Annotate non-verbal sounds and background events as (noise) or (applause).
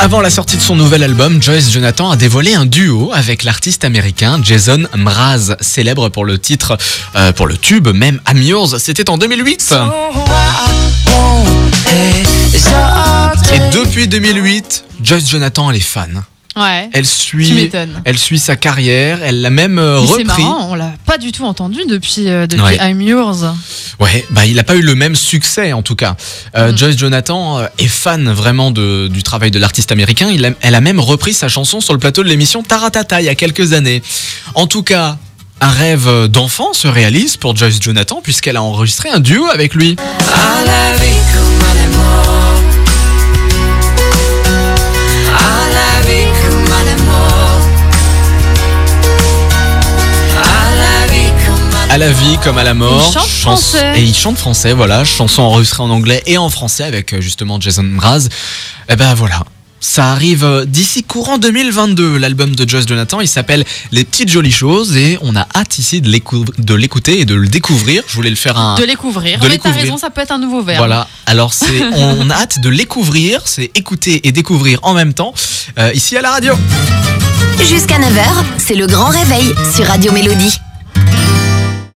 Avant la sortie de son nouvel album, Joyce Jonathan a dévoilé un duo avec l'artiste américain Jason Mraz, célèbre pour le titre, euh, pour le tube même I'm Yours. C'était en 2008. Et depuis 2008, Joyce Jonathan, elle est fan. Ouais. Elle suit, elle suit sa carrière. Elle l'a même euh, Mais C'est repris. marrant, on l'a pas du tout entendu depuis, euh, depuis Ouais. I'm Yours. Ouais, bah il n'a pas eu le même succès en tout cas. Euh, Mm. Joyce Jonathan euh, est fan vraiment de, du travail de l'artiste américain. Il a- elle a même repris sa chanson sur le plateau de l'émission Taratata il y a quelques années. En tout cas, un rêve d'enfant se réalise pour Joyce Jonathan puisqu'elle a enregistré un duo avec lui. À la vie à la vie comme à la mort. Il chante Chans- français. Et il chante français, voilà. Chanson enregistrée en anglais et en français avec euh, justement Jason Mraz. Et ben voilà. Ça arrive euh, d'ici courant 2022, l'album de Joyce Jonathan. Il s'appelle Les Petites Jolies Choses et on a hâte ici de l'écou- de l'écouter et de le découvrir. Je voulais le faire un. De découvrir. De Mais t'as raison, ça peut être un nouveau verbe. Voilà, alors c'est, (laughs) on a hâte de l'écouvrir, c'est écouter et découvrir en même temps, euh, ici à la radio. Jusqu'à 9h, c'est le grand réveil sur Radio Mélodie.